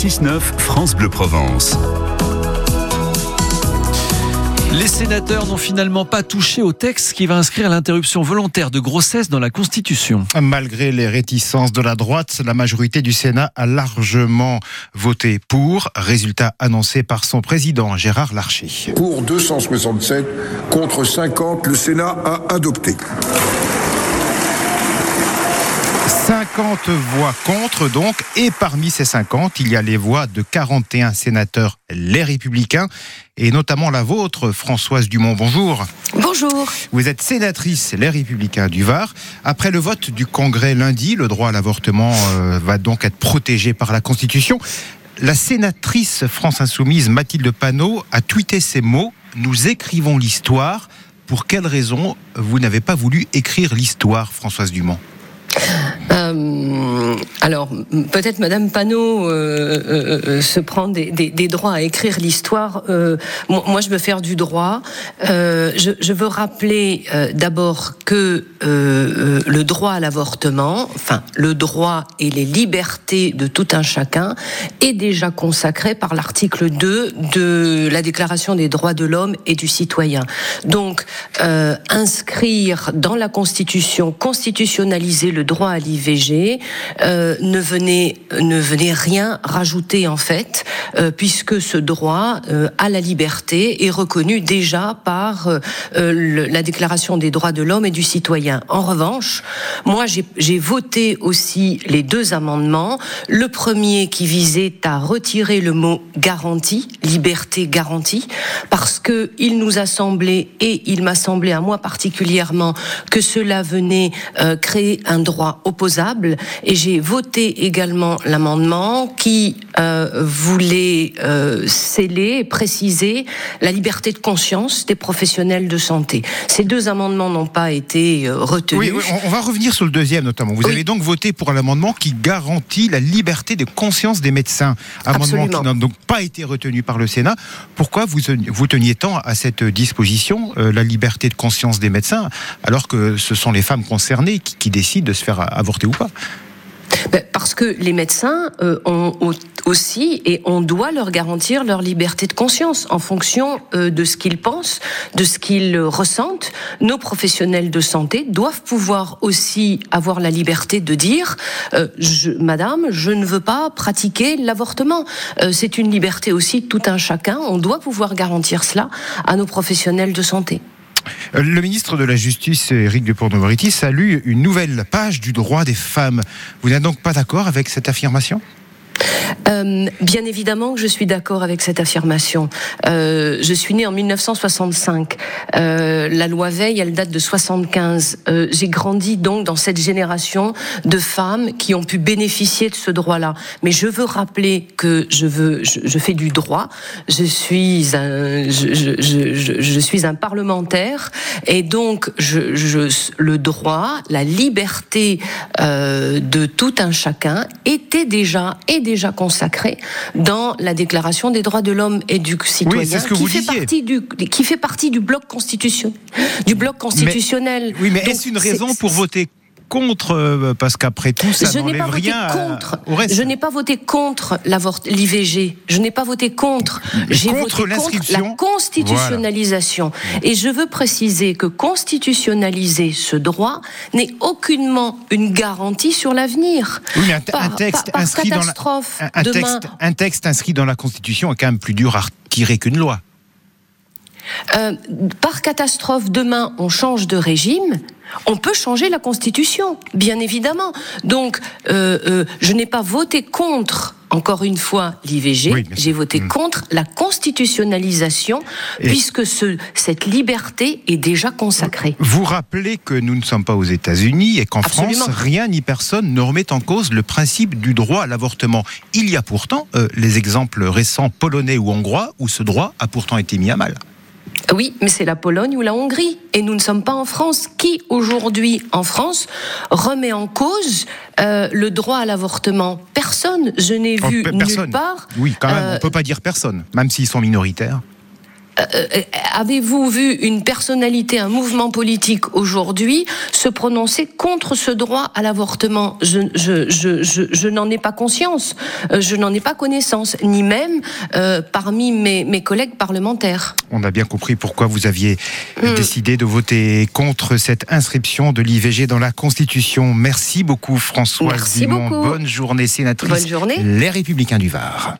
6-9 France Bleu Provence. Les sénateurs n'ont finalement pas touché au texte qui va inscrire l'interruption volontaire de grossesse dans la Constitution. Malgré les réticences de la droite, la majorité du Sénat a largement voté pour. Résultat annoncé par son président Gérard Larcher. Pour 267 contre 50, le Sénat a adopté. 50 voix contre donc, et parmi ces 50, il y a les voix de 41 sénateurs, les républicains, et notamment la vôtre, Françoise Dumont. Bonjour. Bonjour. Vous êtes sénatrice, les républicains du Var. Après le vote du Congrès lundi, le droit à l'avortement euh, va donc être protégé par la Constitution. La sénatrice France Insoumise, Mathilde Panot, a tweeté ces mots Nous écrivons l'histoire. Pour quelle raison vous n'avez pas voulu écrire l'histoire, Françoise Dumont? Euh, alors, peut-être Madame Panot euh, euh, se prend des, droits à écrire l'histoire. Moi, je veux faire du droit. Je, je, veux rappeler d'abord que le droit à l'avortement, enfin, le droit et les libertés de tout un chacun, est déjà consacré par l'article 2 de la Déclaration des droits de l'homme et du citoyen. Donc, inscrire dans la Constitution, constitutionnaliser le droit à l'IVG, euh, ne venait ne venait rien rajouter en fait, euh, puisque ce droit euh, à la liberté est reconnu déjà par euh, le, la Déclaration des droits de l'homme et du citoyen. En revanche, moi j'ai voté aussi les deux amendements. Le premier qui visait à retirer le mot garantie, liberté garantie, parce que il nous a semblé et il m'a semblé à moi particulièrement que cela venait créer un droit opposable et j'ai voté également l'amendement qui euh, voulait euh, sceller et préciser la liberté de conscience des professionnels de santé. Ces deux amendements n'ont pas été euh, retenus. Oui, on va revenir sur le deuxième notamment. Vous oui. avez donc voté pour l'amendement qui garantit la liberté de conscience des médecins. Amendement Absolument. qui n'a donc pas été retenu par le Sénat. Pourquoi vous, vous teniez tant à cette disposition, euh, la liberté de conscience des médecins, alors que ce sont les femmes concernées qui, qui décident de se faire avorter ou pas? Ben parce que les médecins euh, ont aussi et on doit leur garantir leur liberté de conscience en fonction euh, de ce qu'ils pensent, de ce qu'ils ressentent. Nos professionnels de santé doivent pouvoir aussi avoir la liberté de dire euh, je, Madame, je ne veux pas pratiquer l'avortement. Euh, C'est une liberté aussi tout un chacun. On doit pouvoir garantir cela à nos professionnels de santé. Le ministre de la Justice, Éric Dupond-Moretti, salue une nouvelle page du droit des femmes. Vous n'êtes donc pas d'accord avec cette affirmation? Euh, bien évidemment que je suis d'accord avec cette affirmation. Euh, je suis née en 1965. Euh, la loi Veil, elle date de 75. Euh, J'ai grandi donc dans cette génération de femmes qui ont pu bénéficier de ce droit-là. Mais je veux rappeler que je fais du droit. Je suis un, parlementaire et donc le droit, la liberté de tout un chacun était déjà est déjà consacré dans la Déclaration des droits de l'homme et du citoyen, oui, ce que qui, vous fait disiez. partie du, qui fait partie du bloc constitutionnel. Du bloc constitutionnel. Mais, oui, mais est-ce une raison pour voter contre euh, Parce qu'après tout, ça je n'ai pas voté rien à- contre. reste. Je n'ai pas voté contre l'IVG. Je n'ai pas voté contre. J'ai voté la constitutionnalisation. Et je veux préciser que constitutionnaliser ce droit n'est aucunement une garantie sur l'avenir. Oui, mais un, Par- un texte par- par inscrit dans la, catastrophe, un, un demain- texte, un texte inscrit dans la Constitution est quand même plus dur à retirer qu'une loi. Euh, par catastrophe, demain, on change de régime. On peut changer la Constitution, bien évidemment. Donc, euh, euh, je n'ai pas voté contre, encore une fois, l'IVG. Oui. J'ai voté Mm. contre la constitutionnalisation, Et- puisque ce, cette liberté est déjà consacrée. Vous rappelez que nous ne sommes pas aux États-Unis et qu'en. France, rien ni personne ne remet en cause le principe du droit à l'avortement. Il y a pourtant euh, les exemples récents polonais ou hongrois où ce droit a pourtant été mis à mal. Oui, mais c'est la Pologne ou la Hongrie. Et nous ne sommes pas en France. Qui, aujourd'hui, en France, remet en cause euh, le droit à l'avortement? Personne. Je n'ai vu pe- nulle personne. part. Oui, quand même, euh, on peut pas dire personne, même s'ils sont minoritaires. Avez-vous vu une personnalité, un mouvement politique aujourd'hui se prononcer contre ce droit à l'avortement? Je, je, je, je, je n'en ai pas conscience, je n'en ai pas connaissance, ni même parmi mes, mes, collègues parlementaires. On a bien compris pourquoi vous aviez hmm. décidé de voter contre cette inscription de l'IVG dans la Constitution. Merci beaucoup François Merci beaucoup. Bonne journée sénatrice. Bonne journée. Les Républicains du Var.